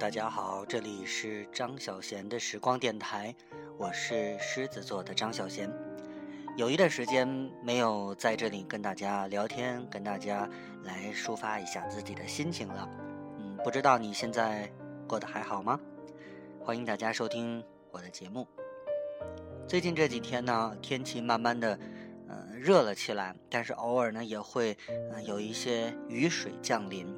大家好，这里是张小贤的时光电台，我是狮子座的张小贤。有一段时间没有在这里跟大家聊天，跟大家来抒发一下自己的心情了。嗯，不知道你现在过得还好吗？欢迎大家收听我的节目。最近这几天呢，天气慢慢的呃热了起来，但是偶尔呢也会呃有一些雨水降临。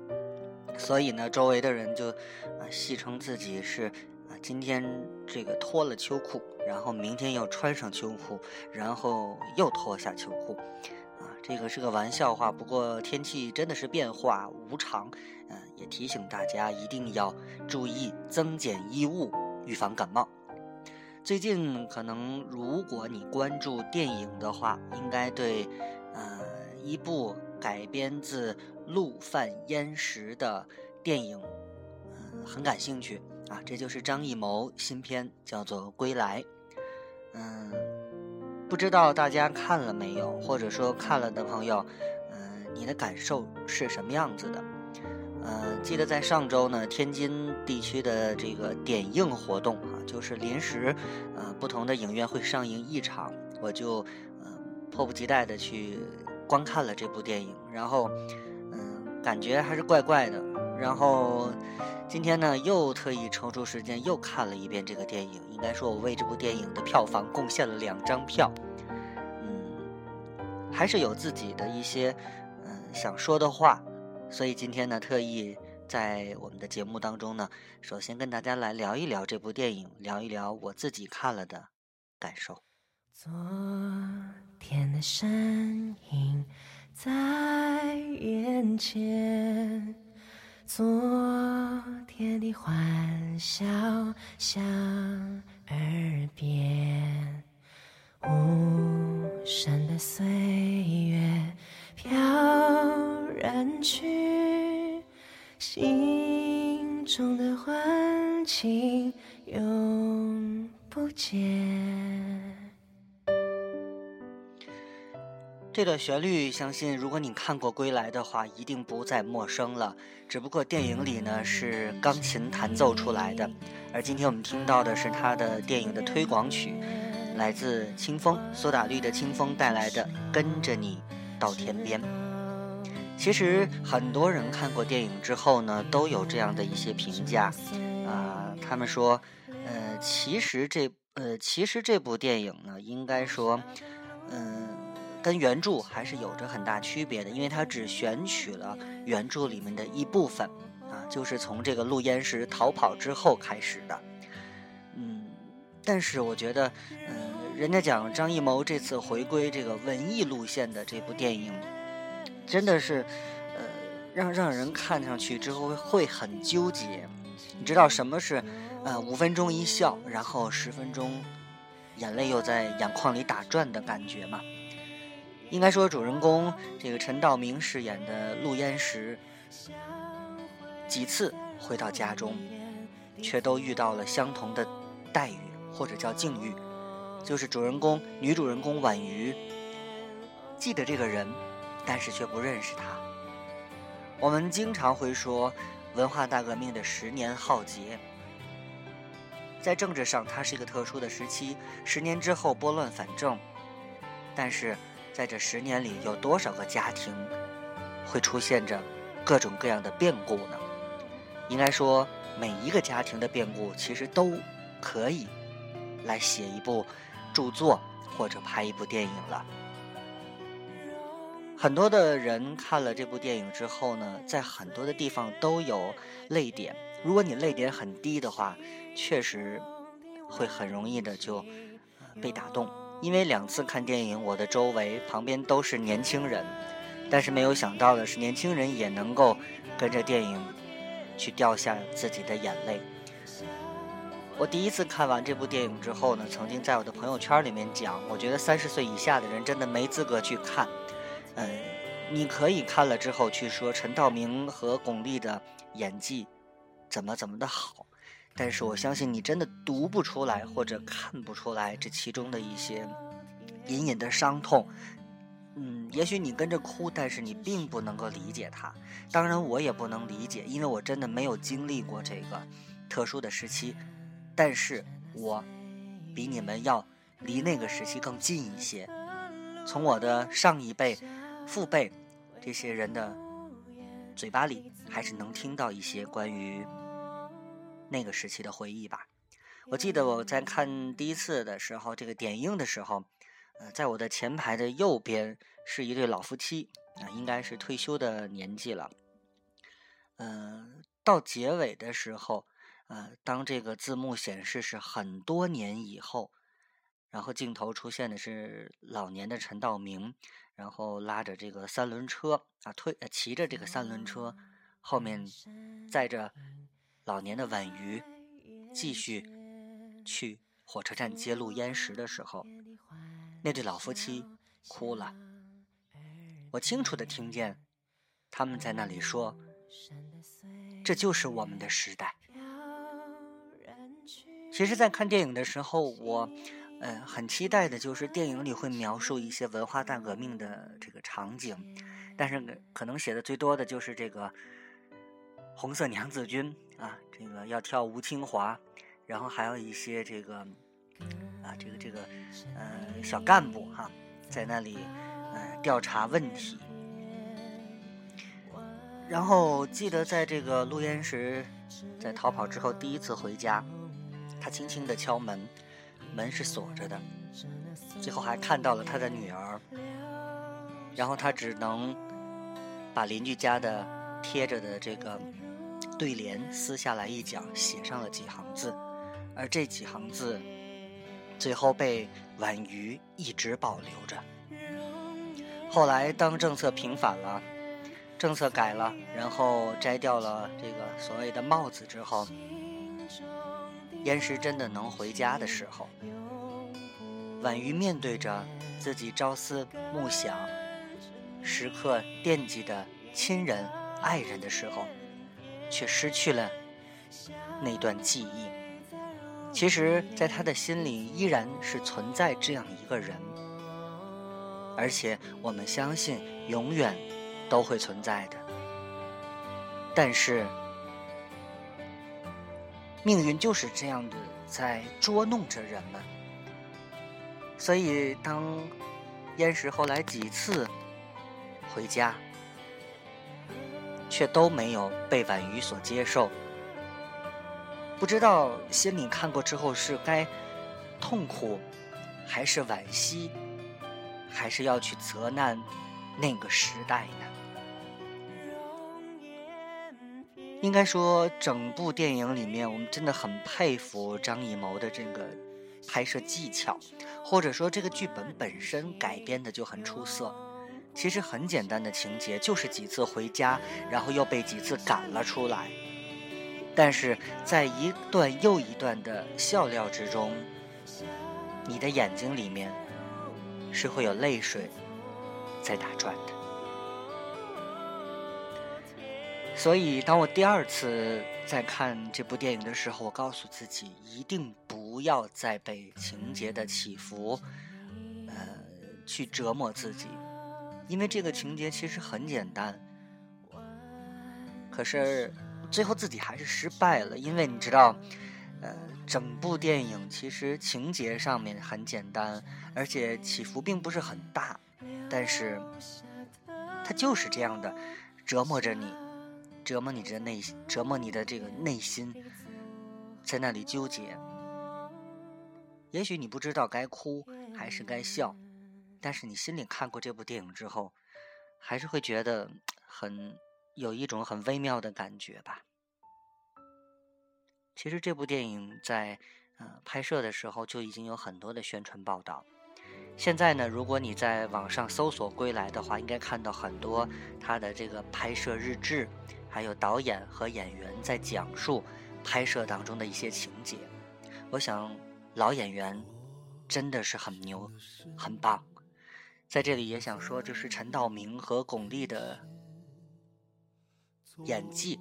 所以呢，周围的人就，啊，戏称自己是，啊，今天这个脱了秋裤，然后明天又穿上秋裤，然后又脱下秋裤，啊，这个是个玩笑话。不过天气真的是变化无常，嗯，也提醒大家一定要注意增减衣物，预防感冒。最近可能如果你关注电影的话，应该对，呃，一部。改编自陆犯焉识的电影，嗯，很感兴趣啊。这就是张艺谋新片，叫做《归来》。嗯，不知道大家看了没有，或者说看了的朋友，嗯，你的感受是什么样子的？嗯，记得在上周呢，天津地区的这个点映活动啊，就是临时，呃，不同的影院会上映一场，我就，嗯，迫不及待的去。观看了这部电影，然后，感觉还是怪怪的。然后，今天呢，又特意抽出时间又看了一遍这个电影。应该说，我为这部电影的票房贡献了两张票。嗯，还是有自己的一些嗯想说的话，所以今天呢，特意在我们的节目当中呢，首先跟大家来聊一聊这部电影，聊一聊我自己看了的感受。昨天的身影在眼前，昨天的欢笑响耳边，无声的岁月飘然去，心中的欢情永不见。这段旋律，相信如果你看过《归来》的话，一定不再陌生了。只不过电影里呢是钢琴弹奏出来的，而今天我们听到的是他的电影的推广曲，来自清风苏打绿的清风带来的《跟着你到天边》。其实很多人看过电影之后呢，都有这样的一些评价啊，他们说，呃，其实这呃，其实这部电影呢，应该说，嗯。跟原著还是有着很大区别的，因为它只选取了原著里面的一部分，啊，就是从这个陆焉识逃跑之后开始的，嗯，但是我觉得，嗯，人家讲张艺谋这次回归这个文艺路线的这部电影，真的是，呃，让让人看上去之后会很纠结，你知道什么是，呃，五分钟一笑，然后十分钟，眼泪又在眼眶里打转的感觉吗？应该说，主人公这个陈道明饰演的陆焉识，几次回到家中，却都遇到了相同的待遇，或者叫境遇，就是主人公女主人公婉瑜记得这个人，但是却不认识他。我们经常会说，文化大革命的十年浩劫，在政治上它是一个特殊的时期，十年之后拨乱反正，但是。在这十年里，有多少个家庭会出现着各种各样的变故呢？应该说，每一个家庭的变故，其实都可以来写一部著作或者拍一部电影了。很多的人看了这部电影之后呢，在很多的地方都有泪点。如果你泪点很低的话，确实会很容易的就被打动。因为两次看电影，我的周围旁边都是年轻人，但是没有想到的是，年轻人也能够跟着电影去掉下自己的眼泪。我第一次看完这部电影之后呢，曾经在我的朋友圈里面讲，我觉得三十岁以下的人真的没资格去看。嗯，你可以看了之后去说陈道明和巩俐的演技怎么怎么的好。但是我相信你真的读不出来或者看不出来这其中的一些隐隐的伤痛，嗯，也许你跟着哭，但是你并不能够理解他。当然，我也不能理解，因为我真的没有经历过这个特殊的时期。但是我比你们要离那个时期更近一些。从我的上一辈、父辈这些人的嘴巴里，还是能听到一些关于那个时期的回忆吧。我记得我在看第一次的时候，这个点映的时候。呃，在我的前排的右边是一对老夫妻啊，应该是退休的年纪了。呃，到结尾的时候，呃，当这个字幕显示是很多年以后，然后镜头出现的是老年的陈道明，然后拉着这个三轮车啊，推骑着这个三轮车，后面载着老年的婉瑜，继续去火车站揭露烟石的时候。那对老夫妻哭了，我清楚的听见他们在那里说：“这就是我们的时代。”其实，在看电影的时候，我呃很期待的就是电影里会描述一些文化大革命的这个场景，但是可能写的最多的就是这个红色娘子军啊，这个要跳吴清华，然后还有一些这个。啊，这个这个，呃，小干部哈，在那里，呃，调查问题。然后记得在这个陆焉识在逃跑之后第一次回家，他轻轻的敲门，门是锁着的。最后还看到了他的女儿，然后他只能把邻居家的贴着的这个对联撕下来一角，写上了几行字，而这几行字。最后被婉瑜一直保留着。后来当政策平反了，政策改了，然后摘掉了这个所谓的帽子之后，燕石真的能回家的时候，婉瑜面对着自己朝思暮想、时刻惦记的亲人、爱人的时候，却失去了那段记忆。其实，在他的心里依然是存在这样一个人，而且我们相信永远都会存在的。但是，命运就是这样的在捉弄着人们。所以，当燕石后来几次回家，却都没有被婉瑜所接受。不知道心里看过之后是该痛苦，还是惋惜，还是要去责难那个时代呢？应该说，整部电影里面，我们真的很佩服张艺谋的这个拍摄技巧，或者说这个剧本本身改编的就很出色。其实很简单的情节，就是几次回家，然后又被几次赶了出来。但是在一段又一段的笑料之中，你的眼睛里面是会有泪水在打转的。所以，当我第二次在看这部电影的时候，我告诉自己一定不要再被情节的起伏，呃，去折磨自己，因为这个情节其实很简单，可是。最后自己还是失败了，因为你知道，呃，整部电影其实情节上面很简单，而且起伏并不是很大，但是它就是这样的折磨着你，折磨你的内，折磨你的这个内心，在那里纠结。也许你不知道该哭还是该笑，但是你心里看过这部电影之后，还是会觉得很。有一种很微妙的感觉吧。其实这部电影在呃拍摄的时候就已经有很多的宣传报道。现在呢，如果你在网上搜索《归来》的话，应该看到很多他的这个拍摄日志，还有导演和演员在讲述拍摄当中的一些情节。我想老演员真的是很牛，很棒。在这里也想说，就是陈道明和巩俐的。演技，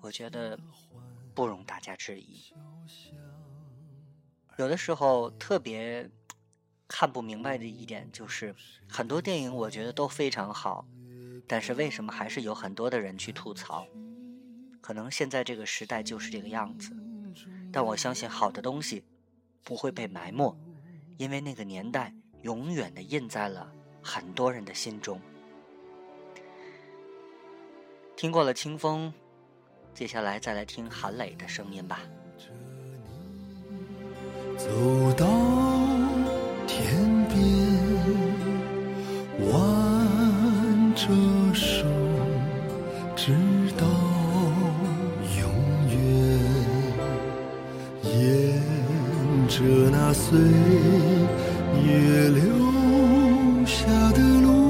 我觉得不容大家质疑。有的时候特别看不明白的一点就是，很多电影我觉得都非常好，但是为什么还是有很多的人去吐槽？可能现在这个时代就是这个样子。但我相信好的东西不会被埋没，因为那个年代永远的印在了很多人的心中。听过了清风，接下来再来听韩磊的声音吧。走到天边，挽着手，直到永远，沿着那岁月留下的路。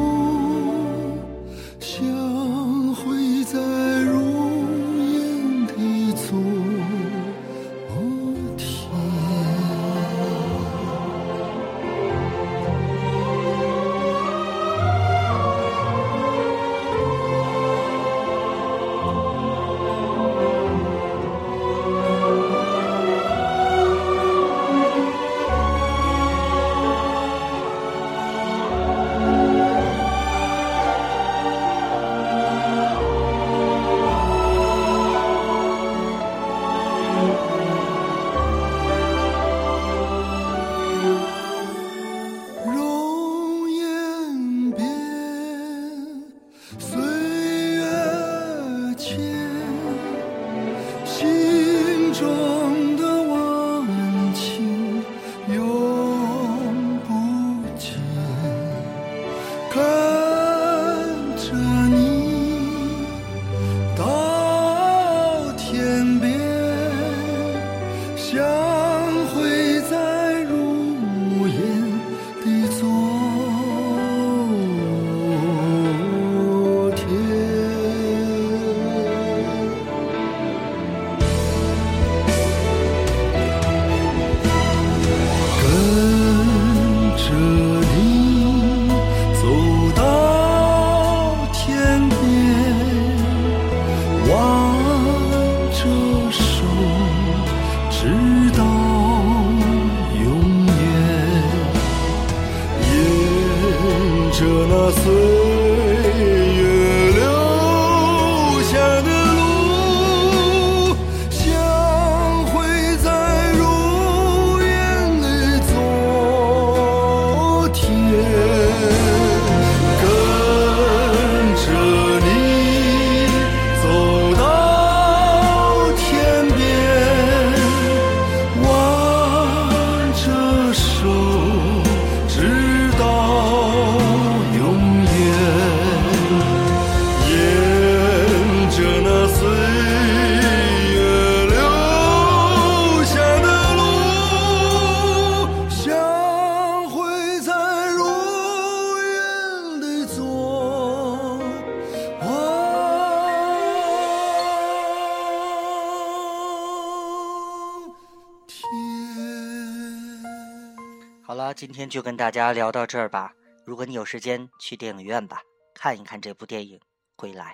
时。今天就跟大家聊到这儿吧。如果你有时间，去电影院吧，看一看这部电影《归来》。